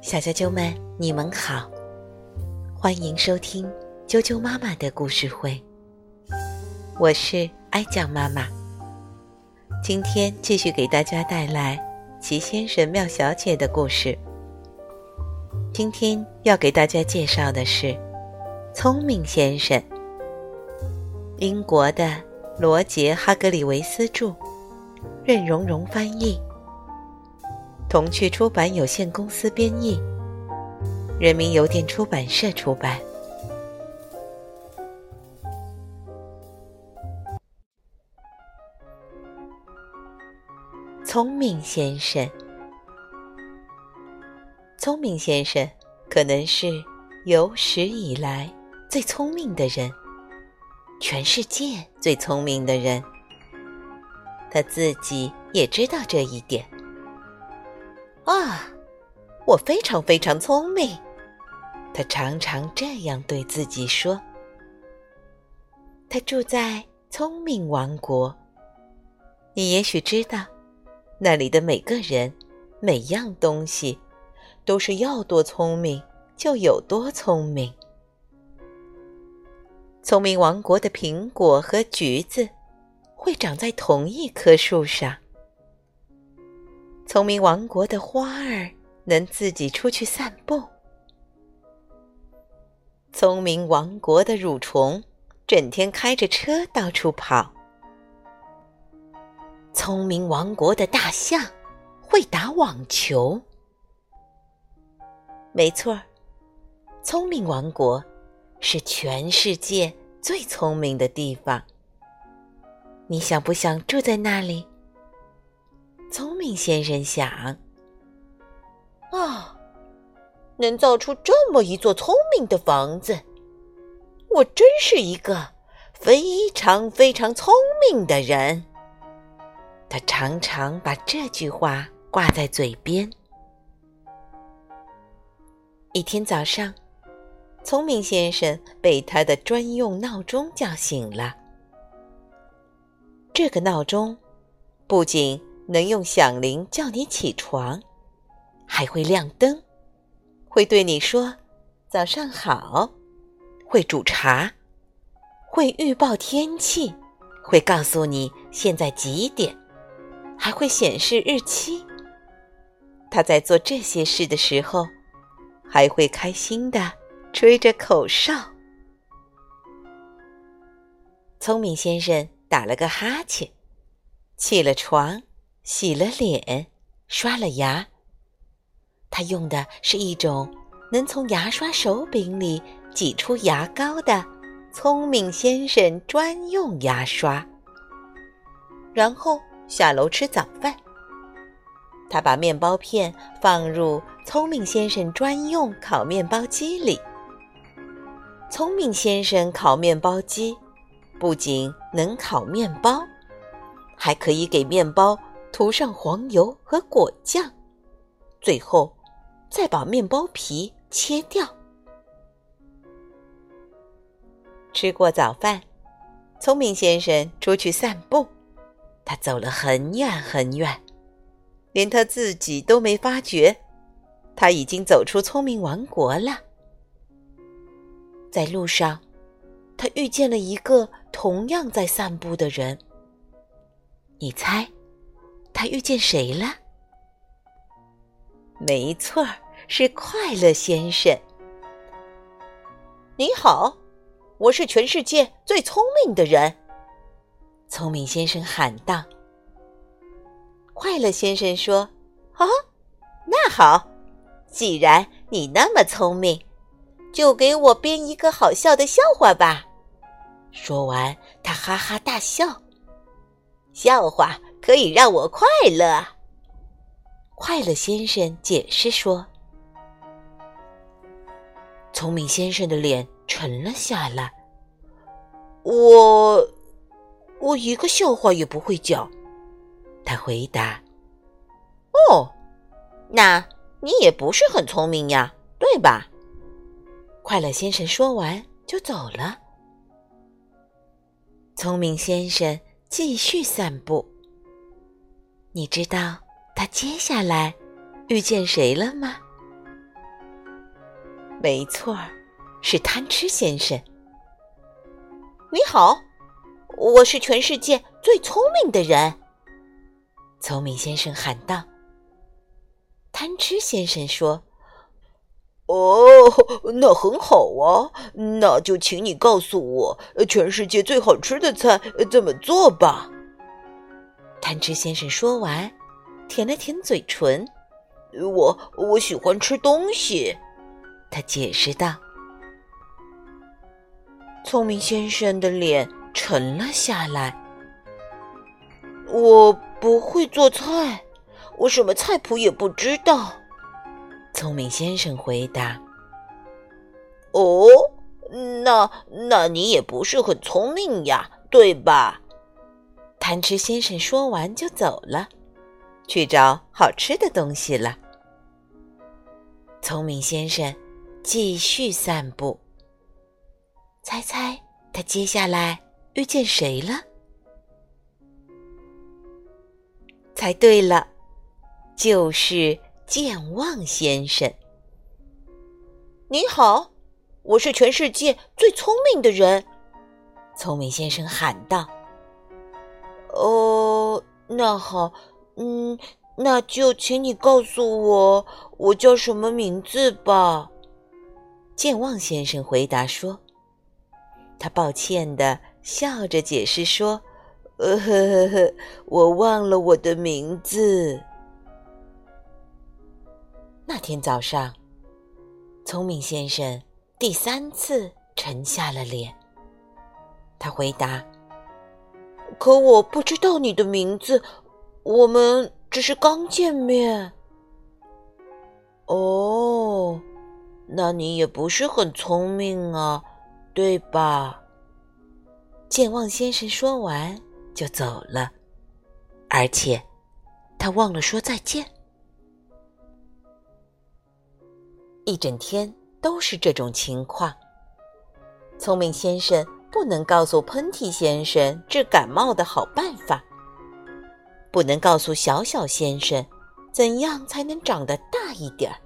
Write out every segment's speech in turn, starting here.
小啾啾们，你们好，欢迎收听啾啾妈妈的故事会。我是哀酱妈妈，今天继续给大家带来奇先生妙小姐的故事。今天要给大家介绍的是《聪明先生》，英国的罗杰·哈格里维斯著，任蓉蓉翻译。童趣出版有限公司编译，人民邮电出版社出版。聪明先生，聪明先生可能是有史以来最聪明的人，全世界最聪明的人。他自己也知道这一点。啊，我非常非常聪明，他常常这样对自己说。他住在聪明王国，你也许知道，那里的每个人、每样东西，都是要多聪明就有多聪明。聪明王国的苹果和橘子，会长在同一棵树上。聪明王国的花儿能自己出去散步。聪明王国的蠕虫整天开着车到处跑。聪明王国的大象会打网球。没错儿，聪明王国是全世界最聪明的地方。你想不想住在那里？聪明先生想：“啊，能造出这么一座聪明的房子，我真是一个非常非常聪明的人。”他常常把这句话挂在嘴边。一天早上，聪明先生被他的专用闹钟叫醒了。这个闹钟不仅能用响铃叫你起床，还会亮灯，会对你说“早上好”，会煮茶，会预报天气，会告诉你现在几点，还会显示日期。他在做这些事的时候，还会开心的吹着口哨。聪明先生打了个哈欠，起了床。洗了脸，刷了牙。他用的是一种能从牙刷手柄里挤出牙膏的聪明先生专用牙刷。然后下楼吃早饭。他把面包片放入聪明先生专用烤面包机里。聪明先生烤面包机不仅能烤面包，还可以给面包。涂上黄油和果酱，最后再把面包皮切掉。吃过早饭，聪明先生出去散步。他走了很远很远，连他自己都没发觉，他已经走出聪明王国了。在路上，他遇见了一个同样在散步的人。你猜？他遇见谁了？没错，是快乐先生。你好，我是全世界最聪明的人。聪明先生喊道。快乐先生说：“啊，那好，既然你那么聪明，就给我编一个好笑的笑话吧。”说完，他哈哈大笑。笑话。可以让我快乐，快乐先生解释说。聪明先生的脸沉了下来。我，我一个笑话也不会讲，他回答。哦，那你也不是很聪明呀，对吧？快乐先生说完就走了。聪明先生继续散步。你知道他接下来遇见谁了吗？没错儿，是贪吃先生。你好，我是全世界最聪明的人。聪明先生喊道。贪吃先生说：“哦，那很好啊，那就请你告诉我，全世界最好吃的菜怎么做吧。”贪吃先生说完，舔了舔嘴唇：“我我喜欢吃东西。”他解释道。聪明先生的脸沉了下来。“我不会做菜。”我什么菜谱也不知道，聪明先生回答。哦，那那你也不是很聪明呀，对吧？贪吃先生说完就走了，去找好吃的东西了。聪明先生继续散步，猜猜他接下来遇见谁了？猜对了。就是健忘先生。你好，我是全世界最聪明的人。聪明先生喊道：“哦，那好，嗯，那就请你告诉我，我叫什么名字吧。”健忘先生回答说：“他抱歉的笑着解释说，呃呵呵呵，我忘了我的名字。”那天早上，聪明先生第三次沉下了脸。他回答：“可我不知道你的名字，我们只是刚见面。”哦，那你也不是很聪明啊，对吧？健忘先生说完就走了，而且他忘了说再见。一整天都是这种情况。聪明先生不能告诉喷嚏先生治感冒的好办法，不能告诉小小先生怎样才能长得大一点儿，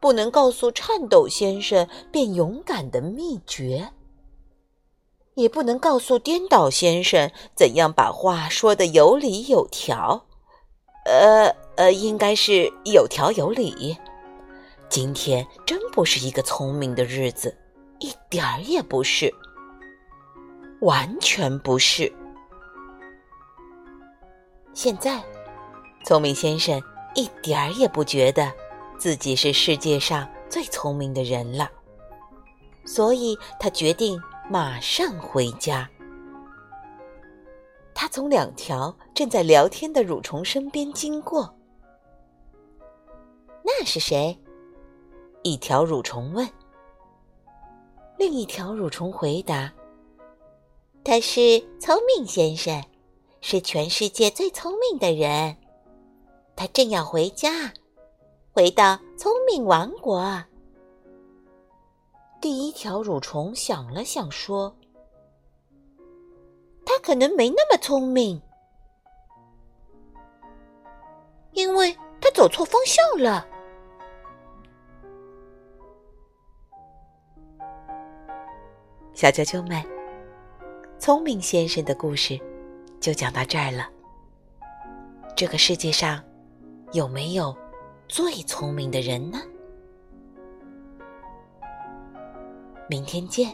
不能告诉颤抖先生变勇敢的秘诀，也不能告诉颠倒先生怎样把话说得有理有条。呃呃，应该是有条有理。今天真不是一个聪明的日子，一点儿也不是，完全不是。现在，聪明先生一点儿也不觉得自己是世界上最聪明的人了，所以他决定马上回家。他从两条正在聊天的蠕虫身边经过，那是谁？一条蠕虫问，另一条蠕虫回答：“他是聪明先生，是全世界最聪明的人。他正要回家，回到聪明王国。”第一条蠕虫想了想，说：“他可能没那么聪明，因为他走错方向了。”小啾啾们，聪明先生的故事就讲到这儿了。这个世界上有没有最聪明的人呢？明天见。